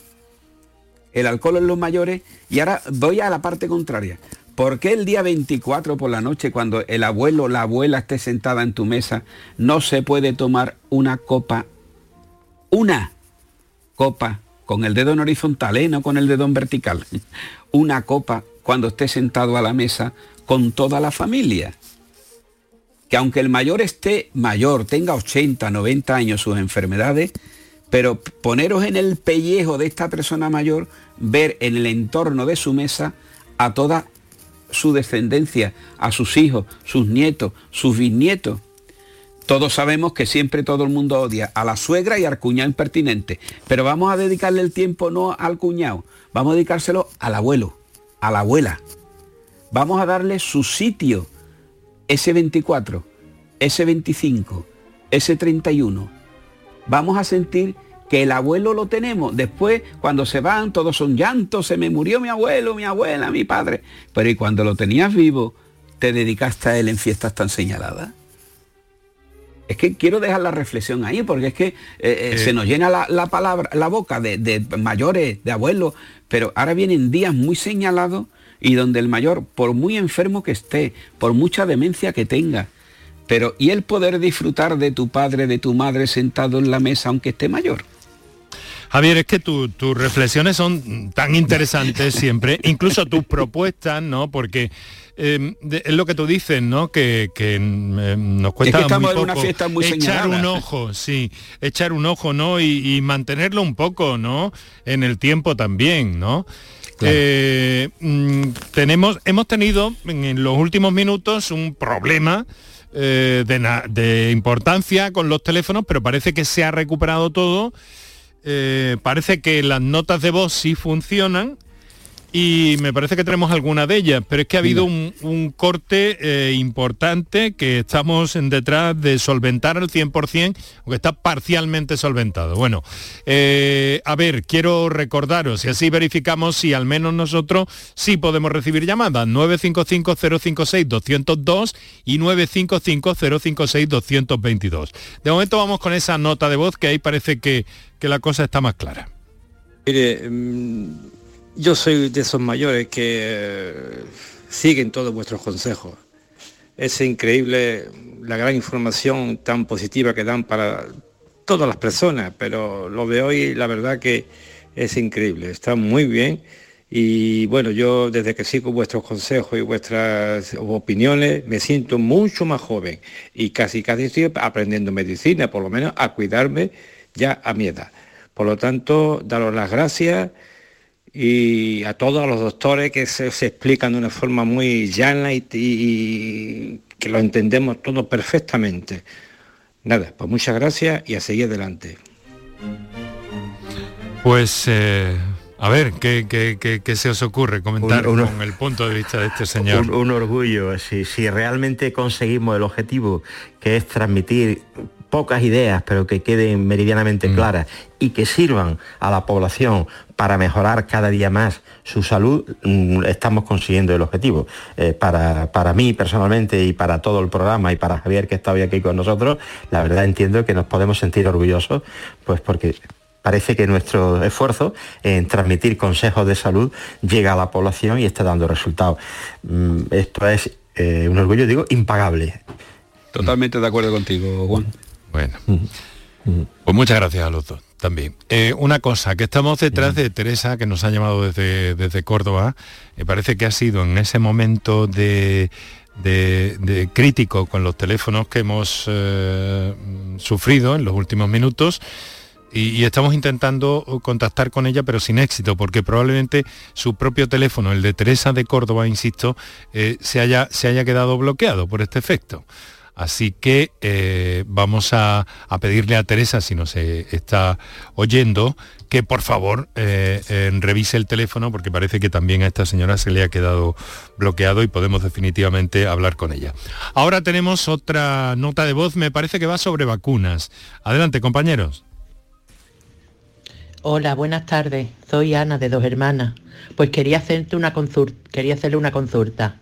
El alcohol en los mayores. Y ahora voy a la parte contraria. ¿Por qué el día 24 por la noche, cuando el abuelo o la abuela esté sentada en tu mesa, no se puede tomar una copa, una copa, con el dedo en horizontal, ¿eh? no con el dedo en vertical, una copa cuando esté sentado a la mesa con toda la familia? Que aunque el mayor esté mayor, tenga 80, 90 años sus enfermedades, pero poneros en el pellejo de esta persona mayor, ver en el entorno de su mesa a toda su descendencia, a sus hijos, sus nietos, sus bisnietos. Todos sabemos que siempre todo el mundo odia a la suegra y al cuñado impertinente, pero vamos a dedicarle el tiempo no al cuñado, vamos a dedicárselo al abuelo, a la abuela. Vamos a darle su sitio, ese 24, ese 25, ese 31. Vamos a sentir que el abuelo lo tenemos. Después, cuando se van, todos son llantos, se me murió mi abuelo, mi abuela, mi padre. Pero y cuando lo tenías vivo, te dedicaste a él en fiestas tan señaladas. Es que quiero dejar la reflexión ahí, porque es que eh, eh, se nos llena la, palabra, la boca de, de, mayores, de abuelos, pero ahora vienen días muy señalados y donde el mayor, por muy enfermo que esté, por mucha demencia que tenga, pero y el poder disfrutar de tu padre, de tu madre sentado en la mesa, aunque esté mayor. Javier, es que tus reflexiones son tan interesantes siempre, incluso tus propuestas, ¿no? Porque em, es lo que tú dices, ¿no? Que, em, nos cuesta muy poco echar un ojo, sí, echar un ojo, ¿no? Y, mantenerlo un poco, ¿no? En el tiempo también, ¿no? Eh, mm, tenemos, hemos tenido en los últimos minutos un problema eh, de, de importancia con los teléfonos, pero parece que se ha recuperado todo eh, parece que las notas de voz sí funcionan y me parece que tenemos alguna de ellas, pero es que ha habido un, corte eh, importante que estamos en detrás de solventar al 100%, aunque está parcialmente solventado. Bueno, eh, a ver, quiero recordaros y así verificamos si al menos nosotros sí podemos recibir llamadas 955-056-202 y 955-056-222. De momento vamos con esa nota de voz que ahí parece que, que la cosa está más clara. Mire, yo soy de esos mayores que eh, siguen todos vuestros consejos. Es increíble la gran información tan positiva que dan para todas las personas, pero lo de hoy la verdad que es increíble, está muy bien y bueno, yo desde que sigo vuestros consejos y vuestras opiniones me siento mucho más joven y casi casi estoy aprendiendo medicina, por lo menos a cuidarme ya a mi edad. Por lo tanto, daros las gracias y a todos los doctores que se, explican de una forma muy llana y, que lo entendemos todos perfectamente. Nada, pues muchas gracias y a seguir adelante. Pues eh, a ver, ¿qué, qué, se os ocurre comentar con el punto de vista de este señor? Un, orgullo, si, si realmente conseguimos el objetivo, que es transmitir pocas ideas, pero que queden meridianamente mm. claras y que sirvan a la población para mejorar cada día más su salud, mm, estamos consiguiendo el objetivo. Eh, para, para mí personalmente y para todo el programa y para Javier que está hoy aquí con nosotros, la verdad entiendo que nos podemos sentir orgullosos, pues porque parece que nuestro esfuerzo en transmitir consejos de salud llega a la población y está dando resultados. Mm, esto es eh, un orgullo, digo, impagable. Totalmente de acuerdo contigo, Juan. Bueno, pues muchas gracias a los dos también. Eh, una cosa, que estamos detrás de Teresa, que nos ha llamado desde, desde Córdoba, me parece que ha sido en ese momento de, de, crítico con los teléfonos que hemos eh, sufrido en los últimos minutos. Y, estamos intentando contactar con ella, pero sin éxito, porque probablemente su propio teléfono, el de Teresa de Córdoba, insisto, eh, se, haya, se haya quedado bloqueado por este efecto. Así que eh, vamos a, pedirle a Teresa, si nos está oyendo, que por favor eh, revise el teléfono porque parece que también a esta señora se le ha quedado bloqueado y podemos definitivamente hablar con ella. Ahora tenemos otra nota de voz, me parece que va sobre vacunas. Adelante, compañeros. Hola, buenas tardes. Soy Ana de Dos Hermanas. Pues quería hacerte una consulta, quería hacerle una consulta.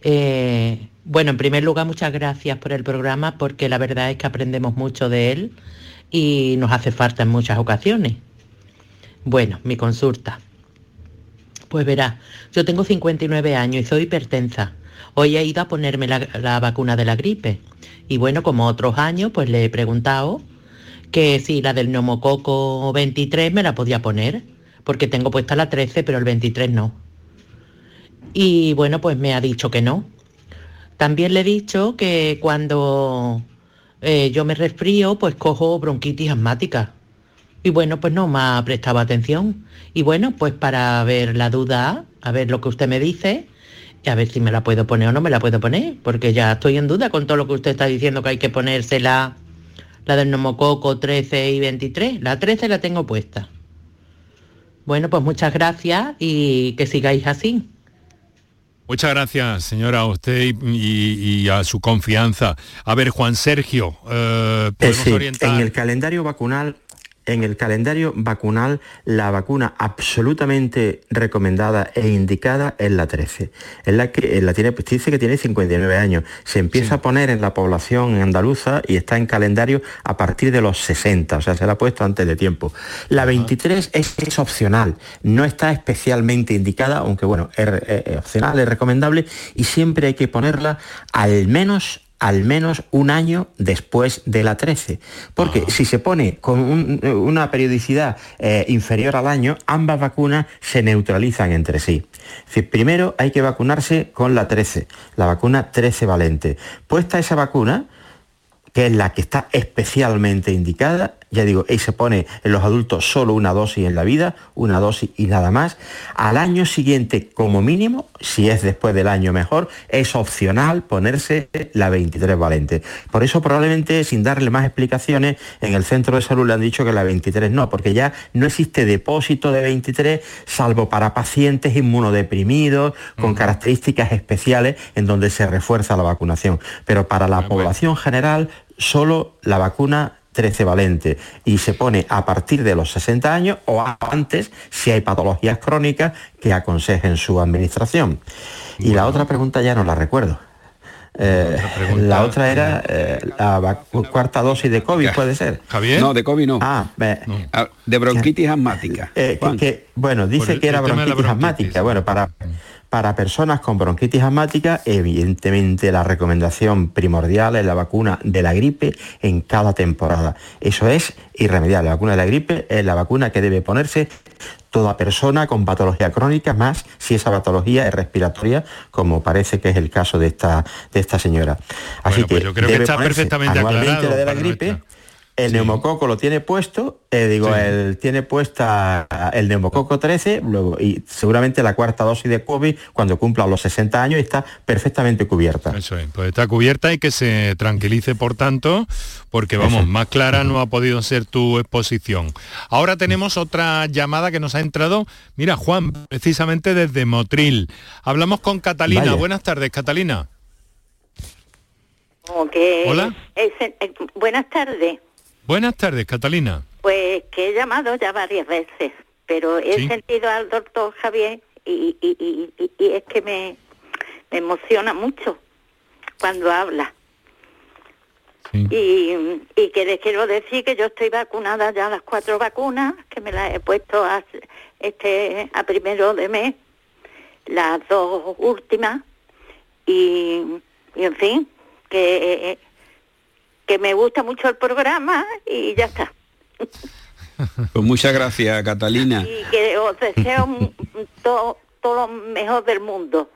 Eh, bueno, en primer lugar, muchas gracias por el programa porque la verdad es que aprendemos mucho de él y nos hace falta en muchas ocasiones. Bueno, mi consulta. Pues verá, yo tengo 59 años y soy hipertensa. Hoy he ido a ponerme la, vacuna de la gripe. Y bueno, como otros años, pues le he preguntado que si la del neumococo 23 me la podía poner, porque tengo puesta la 13, pero el 23 no. Y bueno, pues me ha dicho que no, también le he dicho que cuando eh, yo me resfrío, pues cojo bronquitis asmática. Y bueno, pues no me ha prestado atención. Y bueno, pues para ver la duda, a ver lo que usted me dice, y a ver si me la puedo poner o no me la puedo poner, porque ya estoy en duda con todo lo que usted está diciendo que hay que ponerse la, la del nomococo 13 y 23. La 13 la tengo puesta. Bueno, pues muchas gracias y que sigáis así. Muchas gracias, señora, a usted y, a su confianza. A ver, Juan Sergio, eh, ¿podemos orientar? En el calendario vacunal en el calendario vacunal la vacuna absolutamente recomendada e indicada es la 13. Es la que la tiene, pues dice que tiene 59 años. Se empieza a poner en la población andaluza y está en calendario a partir de los 60, o sea, se la ha puesto antes de tiempo. La 23 es, es opcional, no está especialmente indicada, aunque bueno, es opcional, es recomendable y siempre hay que ponerla al menos al menos un año después de la 13. Porque si se pone con una periodicidad eh, inferior al año, ambas vacunas se neutralizan entre sí. primero hay que vacunarse con la 13, la vacuna 13 valente. Puesta esa vacuna, que es la que está especialmente indicada, ya digo, y se pone en los adultos solo una dosis en la vida, una dosis y nada más. Al año siguiente, como mínimo, si es después del año mejor, es opcional ponerse la 23 valente. Por eso probablemente, sin darle más explicaciones, en el centro de salud le han dicho que la 23 no, porque ya no existe depósito de 23, salvo para pacientes inmunodeprimidos, con características especiales, en donde se refuerza la vacunación. Pero para la población general, solo la vacuna 13 valente y se pone a partir de los 60 años o antes si hay patologías crónicas que aconsejen su administración. Y la otra pregunta ya no la recuerdo. Eh, la otra era eh, la cuarta dosis de COVID, puede ser. Javier. No, de COVID no. Ah, ah de bronquitis asmática. Eh, bueno, dice que era bronquitis asmática. Bueno, para para personas con bronquitis asmática, evidentemente la recomendación primordial es la vacuna de la gripe en cada temporada. Eso es irremediable. La vacuna de la gripe es la vacuna que debe ponerse toda persona con patología crónica, más si esa patología es respiratoria, como parece que es el caso de esta, de esta señora. Así pues que, yo creo que está perfectamente aclarado. de la gripe, el neumococo lo tiene puesto, eh, digo, él tiene puesta el neumococo 13, luego, y seguramente la cuarta dosis de COVID cuando cumpla los 60 años está perfectamente cubierta. Eso es, pues está cubierta y que se tranquilice por tanto, porque vamos, más clara no ha podido ser tu exposición. Ahora tenemos otra llamada que nos ha entrado, mira Juan, precisamente desde Motril. Hablamos con Catalina. Buenas tardes, Catalina. Hola. Eh, buenas tardes. Buenas tardes, Catalina. Pues que he llamado ya varias veces, pero he sentido al doctor Javier y, es que me, emociona mucho cuando habla. Y, que les quiero decir que yo estoy vacunada ya las cuatro vacunas, que me las he puesto a, este, a primero de mes, las dos últimas, y, y en fin, que que me gusta mucho el programa y ya está. Pues muchas gracias, Catalina. Y que os deseo todo, lo mejor del mundo.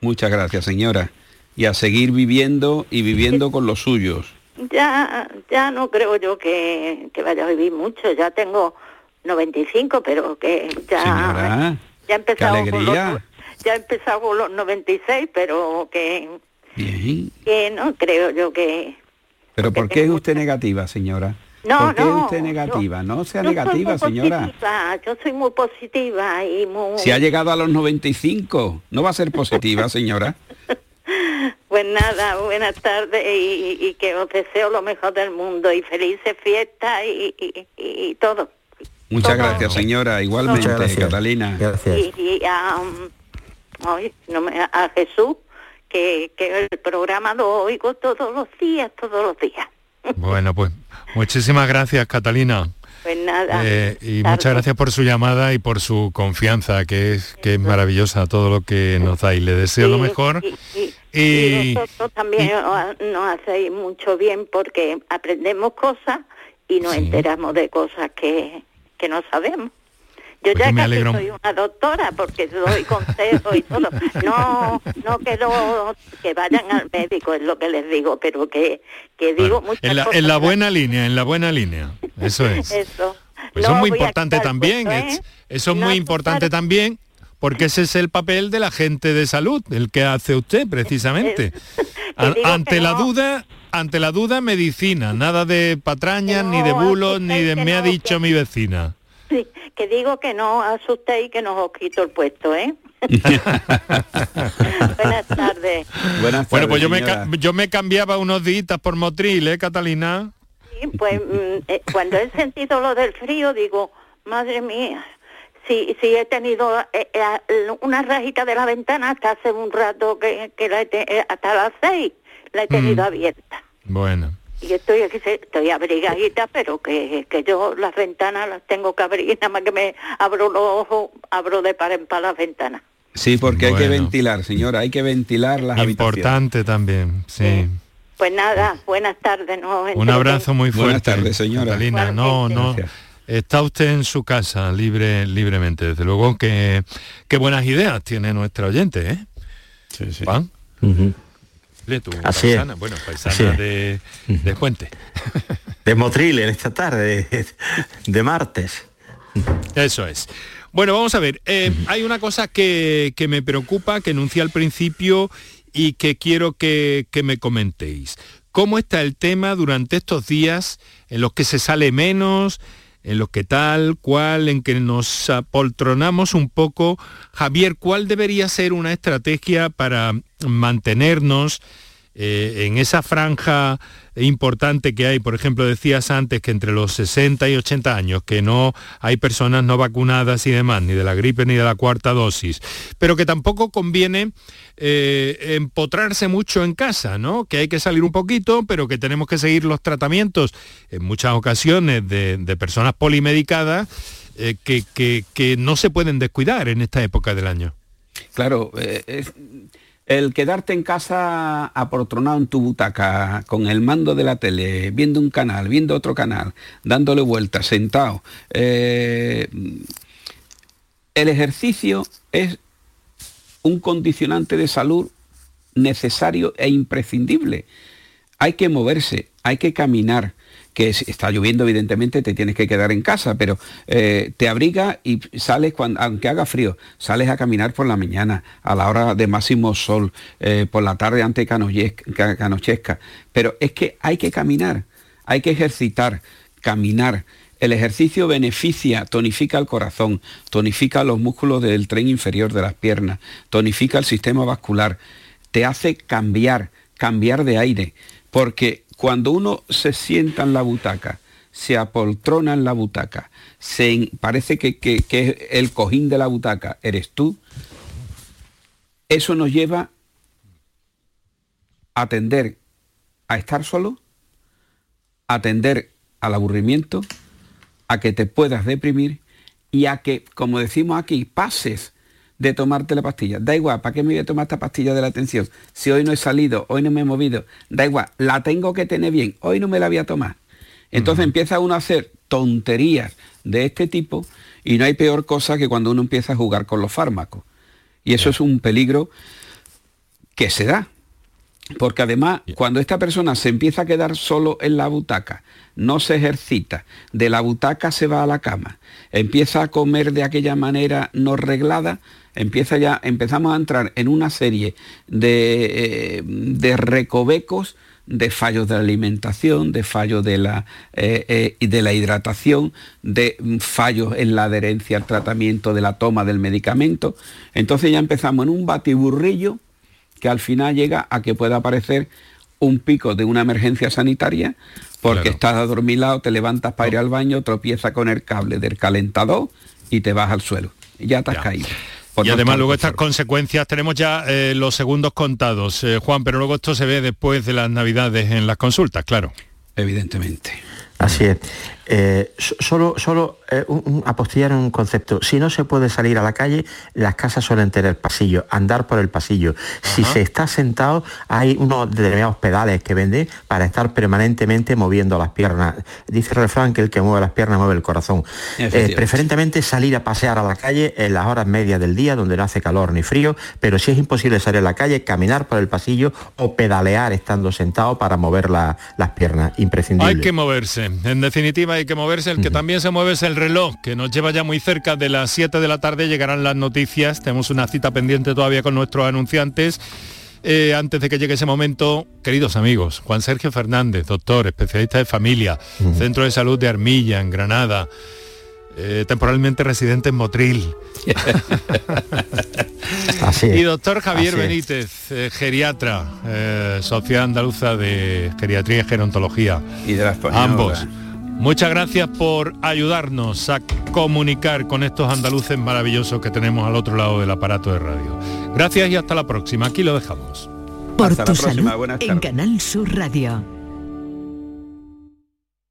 Muchas gracias, señora. Y a seguir viviendo y viviendo con los suyos. Ya, ya no creo yo que, vaya a vivir mucho. Ya tengo 95, pero que ya, ya he empezado con los, ya he empezado con los 96, pero que que no creo yo que... ¿Pero por qué es usted negativa, señora? No, ¿Por qué es usted negativa? no sea negativa, señora. yo soy muy positiva y muy... Si ha llegado a los 95, ¿no va a ser positiva, señora? pues nada, buenas tardes y, que os deseo lo mejor del mundo y felices fiestas y, todo. Muchas gracias, señora. Igualmente, Catalina. Gracias. Y, a, a Jesús que, el programa lo oigo todos los días, todos los días. Bueno, pues muchísimas gracias, Catalina. Pues nada. Eh, y muchas gracias por su llamada y por su confianza, que es, que es maravillosa todo lo que nos da y le deseo lo mejor. Y, nosotros también nos hacéis mucho bien porque aprendemos cosas y nos enteramos de cosas que, que no sabemos. Yo ya casi soy una doctora porque doy consejos y todo. No, no quiero que vayan al médico, es lo que les digo, pero que, que digo muchas en la, cosas. En la buena línea, en la buena línea. Eso es. Eso. Pues eso es muy importante también. ¿eh? eso es muy importante también porque ese es el papel de la gente de salud, el que hace usted precisamente. ante la duda, ante la duda medicina, nada de patrañas, ni de bulos, ni de me ha dicho mi vecina. Sí, que digo que no asustéis y que nos os quito el puesto, ¿eh? Buenas tardes. Buenas tardes. Bueno, pues yo me, yo me cambiaba unos días por Motril, ¿eh, Catalina? Sí, pues mm, eh, cuando he sentido lo del frío, digo, madre mía, si, si he tenido eh, eh, una rajita de la ventana hasta hace un rato que, que la hasta las seis la he tenido mm. abierta. Bueno. Y estoy aquí, estoy abrigadita, pero que, que yo las ventanas las tengo que abrir, nada más que me abro los ojos, abro de par en par las ventanas. Sí, porque hay que ventilar, señora, hay que ventilar las Importante también, sí. Pues nada, buenas tardes. No, Un abrazo muy fuerte. Buenas tardes, señora. Catalina, no, no. Está usted en su casa libre, libremente, desde luego que qué buenas ideas tiene nuestra oyente, ¿eh? Sí, sí. Tu paisana, bueno, paisana de, de Puente. De Motril en esta tarde, de, martes. Eso es. Bueno, vamos a ver. Eh, hay una cosa que, que, me preocupa, que enuncié al principio y que quiero que, que me comentéis. ¿Cómo está el tema durante estos días en los que se sale menos, en los que tal, cual, en que nos apoltronamos un poco. Javier, ¿cuál debería ser una estrategia para mantenernos eh, en esa franja importante que hay, por ejemplo, decías antes que entre los 60 y 80 años, que no hay personas no vacunadas y demás, ni de la gripe ni de la cuarta dosis, pero que tampoco conviene eh, empotrarse mucho en casa, ¿no? Que hay que salir un poquito, pero que tenemos que seguir los tratamientos en muchas ocasiones de, personas polimedicadas eh, que, que, no se pueden descuidar en esta época del año. Claro, es el quedarte en casa aportronado en tu butaca, con el mando de la tele, viendo un canal, viendo otro canal, dándole vueltas, sentado. Eh, el ejercicio es un condicionante de salud necesario e imprescindible. Hay que moverse, hay que caminar, que está lloviendo evidentemente te tienes que quedar en casa, pero eh, te abriga y sales cuando, aunque haga frío, sales a caminar por la mañana, a la hora de máximo sol, eh, por la tarde antes que anochezca. Pero es que hay que caminar, hay que ejercitar, caminar. El ejercicio beneficia, tonifica el corazón, tonifica los músculos del tren inferior de las piernas, tonifica el sistema vascular, te hace cambiar, cambiar de aire, porque cuando uno se sienta en la butaca, se apoltrona en la butaca, se, parece que, que, el cojín de la butaca eres tú, eso nos lleva a tender a estar solo, a tender al aburrimiento, a que te puedas deprimir y a que, como decimos aquí, pases de tomarte la pastilla. Da igual, ¿para qué me voy a tomar esta pastilla de la atención? Si hoy no he salido, hoy no me he movido, da igual, la tengo que tener bien, hoy no me la voy a tomar. Entonces empieza uno a hacer tonterías de este tipo y no hay peor cosa que cuando uno empieza a jugar con los fármacos. Y eso es un peligro que se da. Porque además, cuando esta persona se empieza a quedar solo en la butaca, no se ejercita, de la butaca se va a la cama, empieza a comer de aquella manera no reglada, empieza ya, empezamos a entrar en una serie de, eh, recovecos de fallos de la alimentación, de fallos de la, eh, eh, de la hidratación, de fallos en la adherencia al tratamiento de la toma del medicamento. Entonces ya empezamos en un batiburrillo que al final llega a que pueda aparecer un pico de una emergencia sanitaria porque estás adormilado, te levantas para ir al baño, tropieza con el cable del calentador y te vas al suelo. Ya te has caído. Y además luego estas consecuencias, tenemos ya eh, los segundos contados, eh, Juan, pero luego esto se ve después de las navidades en las consultas, claro. Evidentemente. Así es. Eh, solo solo eh, un, apostillar un concepto. Si no se puede salir a la calle, las casas suelen tener pasillo, andar por el pasillo. Si se está sentado, hay unos determinados pedales que venden para estar permanentemente moviendo las piernas. Dice el refrán que el que mueve las piernas mueve el corazón. Eh, preferentemente salir a pasear a la calle en las horas medias del día, donde no hace calor ni frío, pero si es imposible salir a la calle, caminar por el pasillo o pedalear estando sentado para mover las piernas. Imprescindible. Hay que moverse. En definitiva, hay que moverse. El que también se mueve es el reloj, que nos lleva ya muy cerca de las 7 de la tarde. Llegarán las noticias. Tenemos una cita pendiente todavía con nuestros anunciantes. Eh, antes de que llegue ese momento, queridos amigos, Juan Sergio Fernández, doctor, especialista de familia, Centro de Salud de Armilla, en Granada, eh, temporalmente residente en Motril. Y doctor Javier Benítez, eh, geriatra, Sociedad Andaluza de Geriatría y Gerontología. Y de las Ambos. Muchas gracias por ayudarnos a comunicar con estos andaluces maravillosos que tenemos al otro lado del aparato de radio. Gracias y hasta la próxima. Aquí lo dejamos. Por tu salud, en Canal Sur Radio.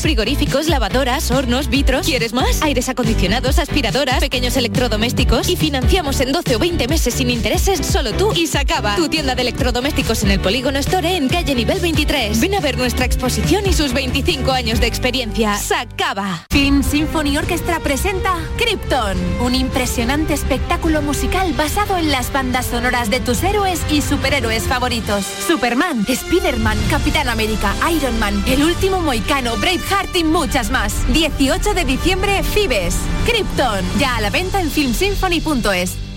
frigoríficos, lavadoras, hornos, vitros. ¿Quieres más? Aires acondicionados, aspiradoras, pequeños electrodomésticos y financiamos en 12 o 20 meses sin intereses solo tú y Sacaba. Tu tienda de electrodomésticos en el Polígono Store en calle nivel 23. Ven a ver nuestra exposición y sus 25 años de experiencia. Sacaba. Film Symphony Orchestra presenta Krypton, un impresionante espectáculo musical basado en las bandas sonoras de tus héroes y superhéroes favoritos. Superman, Spider-Man, Capitán América, Iron Man, El último Moicano, Brave Heart y muchas más. 18 de diciembre, Fibes. Krypton, ya a la venta en filmsymphony.es.